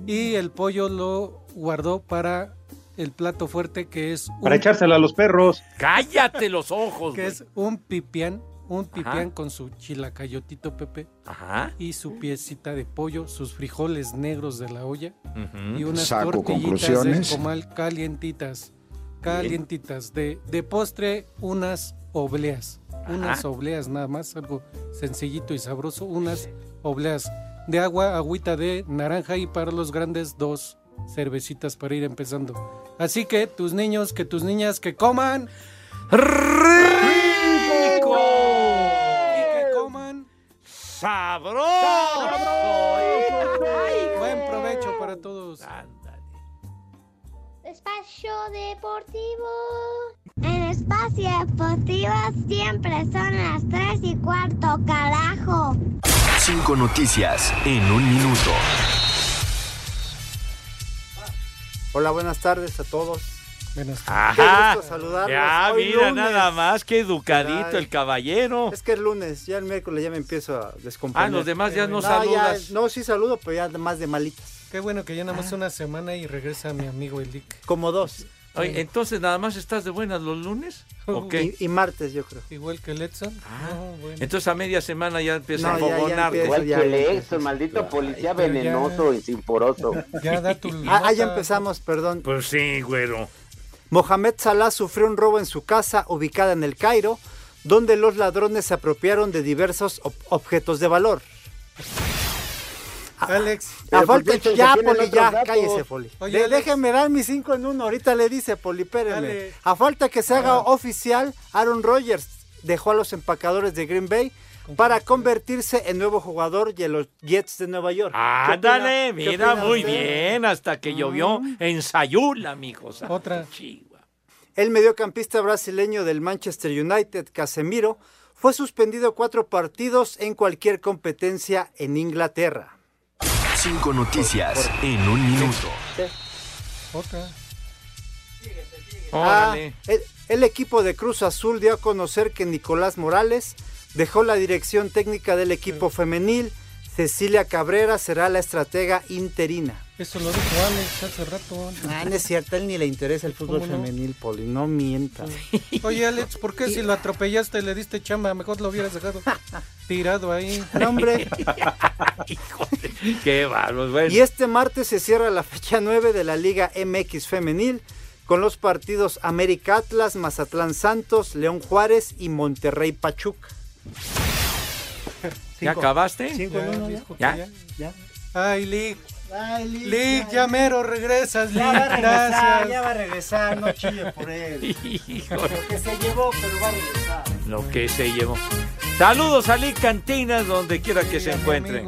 Y el pollo lo guardó para el plato fuerte que es Para echársela a los perros. Cállate los ojos. que es un pipián, un pipián Ajá. con su chilacayotito Pepe Ajá. y su piecita de pollo, sus frijoles negros de la olla Ujú. y unas Saco tortillitas de comal calientitas, calientitas de, de postre unas obleas, unas obleas nada más, algo sencillito y sabroso, unas obleas de agua, agüita de naranja y para los grandes dos cervecitas para ir empezando. Así que tus niños, que tus niñas que coman ¡Rico! y que coman ¡Sabroso! buen provecho para todos. Ándale. Espacio Deportivo. En Espacio Deportivo siempre son las 3 y cuarto, carajo. Cinco noticias en un minuto. Hola, buenas tardes a todos. Buenas Ajá. Qué gusto saludarlos. Ya, Hoy mira, lunes. nada más, qué educadito Ay. el caballero. Es que es lunes, ya el miércoles ya me empiezo a descomponer. Ah, los demás ya no ya- saludas. no, sí saludo, pero ya más de malitas. Qué bueno que ya nada más una semana y regresa mi amigo Elic. Como dos. Oye, entonces nada más estás de buenas los lunes. ¿O qué? Y, y martes, yo creo. Igual que el Edson. Ah, No, bueno. Entonces a media semana ya empieza No, a fogonarte. Igual ya, que el ex, maldito policía ya- venenoso y sinforoso. Ya da tu Ah, ah, ya empezamos, perdón. Pues sí, güero. Mohamed Salah sufrió un robo en su casa ubicada en el Cairo, donde los ladrones se apropiaron de diversos ob- objetos de valor. Alex. A Pero falta ¿por qué ya, Poli, ya, datos? cállese, Poli. Oye, De- Alex. déjenme dar mis cinco en uno, ahorita le dice, Poli, espéreme. A falta que se haga oficial, Aaron Rodgers dejó a los empacadores de Green Bay para convertirse en nuevo jugador de los Jets de Nueva York. ¿Qué Ándale, mira, muy usted? bien, hasta que llovió en Sayula, amigos. Otra. El mediocampista brasileño del Manchester United, Casemiro, fue suspendido cuatro partidos en cualquier competencia en Inglaterra. Cinco noticias en un minuto. Otra. Ah, el, el equipo de Cruz Azul dio a conocer que Nicolás Morales dejó la dirección técnica del equipo femenil. Cecilia Cabrera será la estratega interina. Eso lo dijo Alex hace rato. Ah, no es cierto, a él ni le interesa el fútbol femenil, Poli, no mientas. Oye, Alex, ¿por qué si lo atropellaste y le diste chamba? Mejor lo hubieras dejado tirado ahí. No, hombre. Qué. Bueno. Y este martes se cierra la fecha 9 de la Liga MX Femenil con los partidos América Atlas, Mazatlán Santos, León Juárez y Monterrey Pachuca. ¿Ya acabaste? Cinco ya. ¿Ya? ya. Ya. Ay, Lick. Ay, Lick, Lick, ya mero regresas, Lick. Ya va a regresar, Gracias. ya va a regresar, no chille por él. Lo que se llevó, pero va a regresar. Lo que se llevó. Saludos a Lick Cantinas, donde quiera que se encuentre.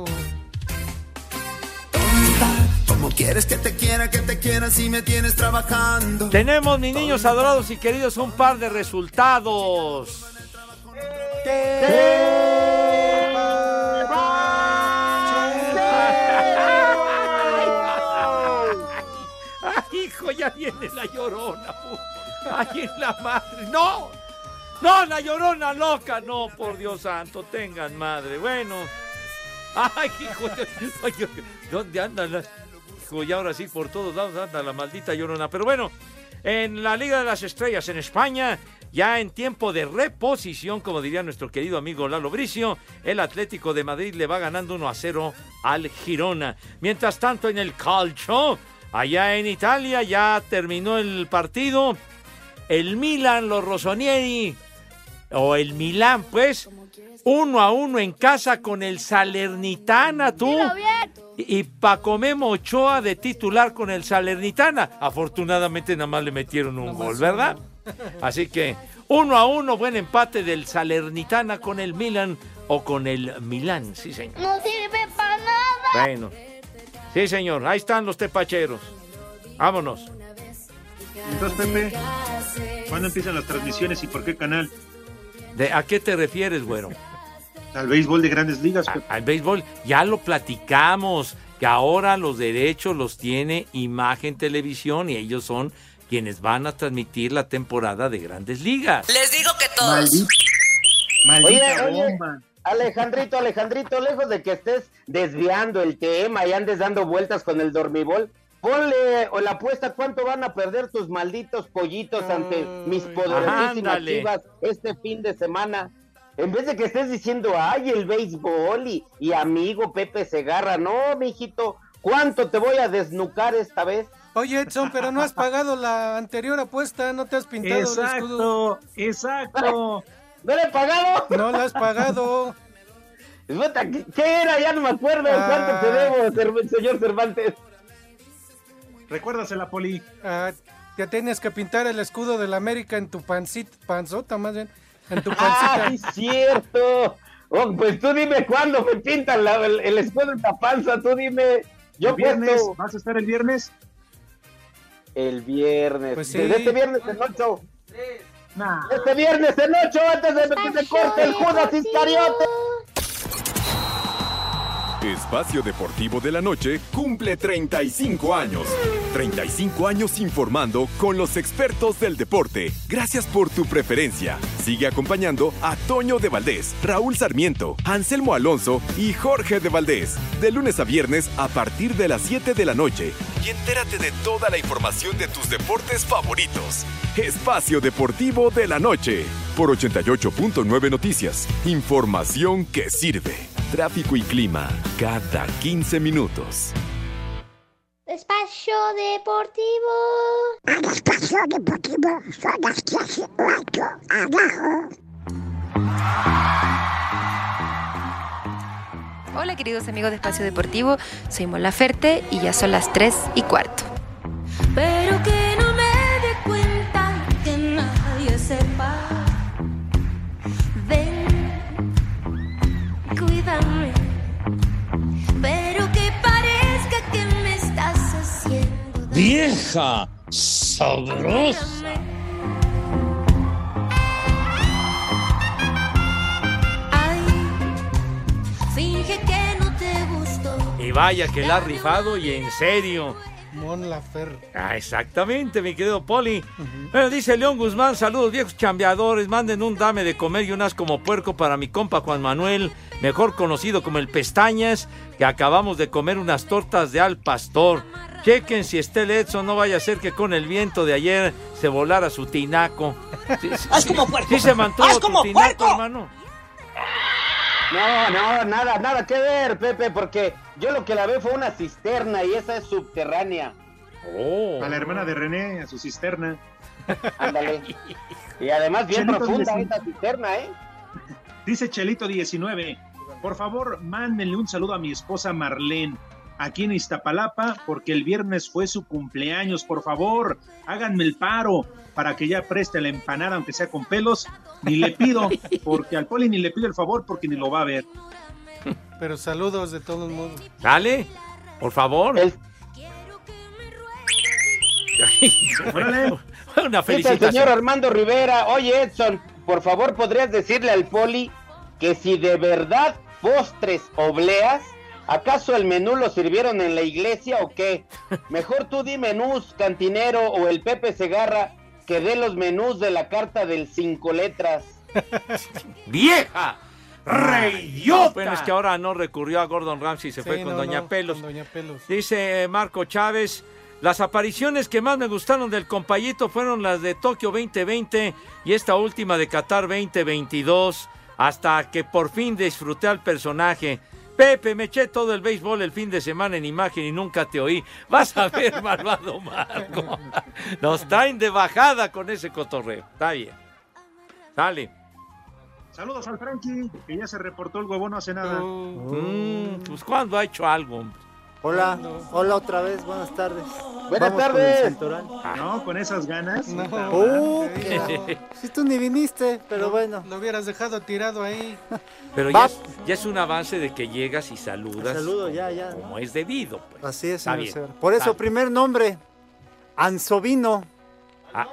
Como quieres que te quiera, que te quiera si me tienes trabajando. Tenemos, mis niños adorados y queridos, un par de resultados. Ay, hijo, ya viene la llorona. Ay, en la madre. ¡No! ¡No, la llorona loca! No, por Dios santo, tengan madre. Bueno. Ay, hijo, ¿dónde anda la.? Y ahora sí, por todos lados anda la maldita llorona. Pero bueno, en la Liga de las Estrellas en España, ya en tiempo de reposición, como diría nuestro querido amigo Lalo Bricio, el Atlético de Madrid le va ganando 1 a 0 al Girona. Mientras tanto, en el Calcio, allá en Italia, ya terminó el partido. El Milan, los Rossonieri, o el Milán, pues, uno a uno en casa con el Salernitana, tú. Y, y Pacomemo Ochoa de titular con el Salernitana. Afortunadamente nada más le metieron un gol, ¿verdad? Así que uno a uno, buen empate del Salernitana con el Milan o con el Milán, sí señor. No sirve para nada. Bueno, sí señor, ahí están los tepacheros. Vámonos. Entonces, Pepe, ¿cuándo empiezan las transmisiones y por qué canal? ¿De, ¿A qué te refieres, güero? Al béisbol de grandes ligas. Al béisbol, ya lo platicamos, que ahora los derechos los tiene Imagen Televisión y ellos son quienes van a transmitir la temporada de grandes ligas. Les digo que todos. Oye, oye, Alejandrito, Alejandrito, lejos de que estés desviando el tema y andes dando vueltas con el dormibol, ponle o la apuesta cuánto van a perder tus malditos pollitos ante mis poderosísimas chivas este fin de semana. En vez de que estés diciendo, ay, el béisbol y, y amigo Pepe Segarra, no, mijito, ¿cuánto te voy a desnucar esta vez? Oye, Edson, pero no has pagado la anterior apuesta, no te has pintado el escudo. Exacto, exacto. ¿No le he pagado? No la has pagado. ¿Qué era? Ya no me acuerdo. ¿Cuánto te debo, señor Cervantes? Recuérdasela, Poli. Ah, te tienes que pintar el escudo de la América en tu pancita, panzota más bien, en tu ¡Ah, sí, cierto! Oh, pues tú dime cuándo me pintan la- el, el escudo en la panza, tú dime. Yo ¿El viernes? puesto ¿Vas a estar el viernes? el viernes. Pues sí. Desde este viernes en ocho. Este viernes en ocho, antes de que se corte el Judas Iscariote. Espacio Deportivo de la Noche cumple 35 años. 35 años informando con los expertos del deporte. Gracias por tu preferencia. Sigue acompañando a Toño de Valdés, Raúl Sarmiento, Anselmo Alonso y Jorge de Valdés. De lunes a viernes a partir de las 7 de la noche. Y entérate de toda la información de tus deportes favoritos. Espacio Deportivo de la Noche. Por 88.9 Noticias. Información que sirve. Tráfico y clima cada 15 minutos. Espacio Deportivo. Espacio Deportivo. Son las clases 8 abajo. Hola queridos amigos de Espacio Deportivo, soy Mola Ferte y ya son las 3 y cuarto. Pero que Vieja sabrosa. Ay, finge que no te gustó. Y vaya que la ha rifado y en serio. Mon Lafer. Ah, exactamente, mi querido Poli. Bueno, dice León Guzmán, saludos viejos chambeadores, manden un dame de comer y unas como puerco para mi compa Juan Manuel, mejor conocido como el Pestañas, que acabamos de comer unas tortas de al pastor. Chequen si está el Edson, no vaya a ser que con el viento de ayer se volara su tinaco. Sí, sí, ¡Haz como puerco! Sí se mantuvo ¡Haz tu como tinaco, puerco! hermano. No, no, nada, nada que ver, Pepe, porque yo lo que la veo fue una cisterna y esa es subterránea. Oh. A la hermana de René, a su cisterna. Ándale. Y además bien Chelito profunda dice- esa cisterna, ¿eh? Dice Chelito19, por favor, mándenle un saludo a mi esposa Marlene, aquí en Iztapalapa, porque el viernes fue su cumpleaños. Por favor, háganme el paro para que ya preste la empanada, aunque sea con pelos. Ni le pido, porque al poli ni le pido el favor, porque ni lo va a ver. Pero saludos de todos modos. Dale, por favor. Una Dice el felicitación. señor Armando Rivera, oye Edson, por favor podrías decirle al poli que si de verdad postres obleas, ¿acaso el menú lo sirvieron en la iglesia o qué? Mejor tú di menús, cantinero o el Pepe Segarra que dé los menús de la carta del cinco letras. ¡Vieja! ¡Reyota! Bueno, es que ahora no recurrió a Gordon Ramsay, se fue Sí, con no, Doña no, Pelos. con Doña Pelos. Dice eh, Marco Chávez, las apariciones que más me gustaron del compayito fueron las de Tokio 2020 y esta última de Qatar 2022, hasta que por fin disfruté al personaje. Pepe, me eché todo el béisbol el fin de semana en imagen y nunca te oí. Vas a ver, malvado Marco. Nos traen de bajada con ese cotorreo. Está bien. Dale. Saludos al Frankie, que ya se reportó el huevón no hace nada. Mm, pues cuando ha hecho algo, hombre? Hola, hola otra vez, buenas tardes. Buenas Vamos con tardes. el. No, con esas ganas. Uh, qué- si tú ni viniste, pero bueno. Lo hubieras dejado tirado ahí. Pero ya es, ya es un avance de que llegas y saludas. Saludo, ya, ya. Como es debido. Pues. Así es, señor. Por eso, primer nombre, Ansovino. Ah,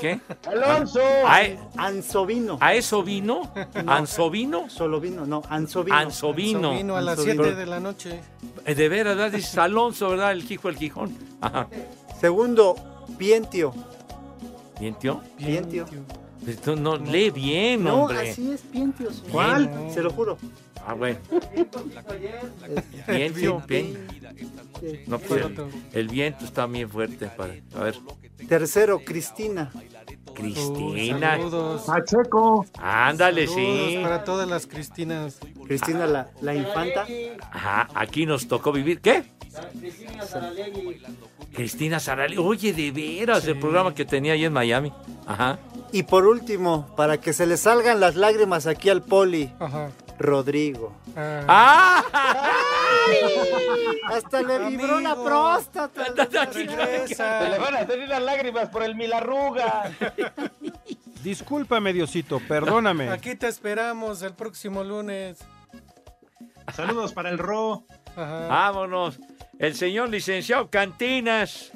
¿Qué? Alonso. ¿A, e- Ansovino. a eso vino? ¿Ansovino? Solo vino, no, Ansovino. Ansovino. Vino a las Ansovino. 7 de la noche. Eh, De veras, ¿verdad? Dices Alonso, ¿verdad? El Quijo, el Quijón. Ajá. Segundo, Pientio. Pientio. Pues tú no, lee bien, No, hombre. así es, Pientio. señor. ¿Cuál? Se lo juro. Ah, bueno. Bien, tío, bien. No, pues, el, el viento está bien fuerte. Para, a ver, Tercero, Cristina. Cristina. Saludos. Pacheco. Ándale, Saludos sí. para todas las Cristinas. Cristina la, la infanta. Ajá, aquí nos tocó vivir. ¿Qué? Cristina Sarali. Oye, de veras, el programa que tenía ahí en Miami. Ajá. Y por último, para que se le salgan las lágrimas aquí al poli, Ajá. Rodrigo. ¡Ah! Hasta le vibró la próstata. Se le van a salir las lágrimas por el milarruga. Discúlpame, Diosito, perdóname. Aquí te esperamos el próximo lunes. Saludos para el Ro. Ajá. Vámonos. El señor licenciado Cantinas.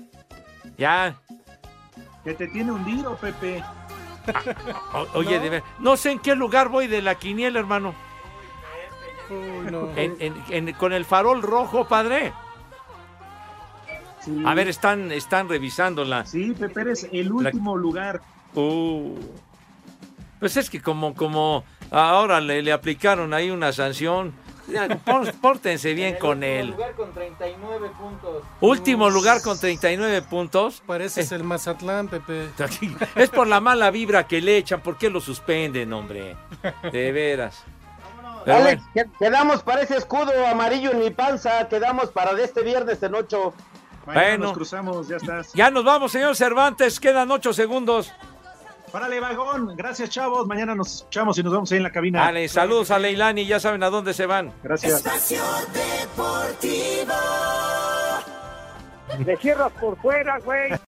Ya. Que te tiene hundido, Pepe. O- oye, de ver. No sé en qué lugar voy de la quiniela, hermano. Uy, no. En- en- en- con el farol rojo, padre. A ver, están, están revisándola. Sí, Pepe, eres el último lugar. Uh. Pues es que como, como ahora le, le aplicaron ahí una sanción, pórtense bien con él. lugar con 39 puntos. Último lugar con 39 puntos. Pareces el Mazatlán, Pepe. Es por la mala vibra que le echan. ¿Por qué lo suspenden, hombre? De veras. Pero Alex, bueno, quedamos para ese escudo amarillo en mi panza. Quedamos para de este viernes en ocho. Mañana Bueno. nos cruzamos, ya estás. ya nos vamos, señor Cervantes. Quedan ocho segundos. Párale, vagón. Gracias, chavos. Mañana nos escuchamos y nos vemos ahí en la cabina. Dale, saludos a Leilani. Ya saben a dónde se van. Gracias. Espacio Deportivo. Le cierras por fuera, güey.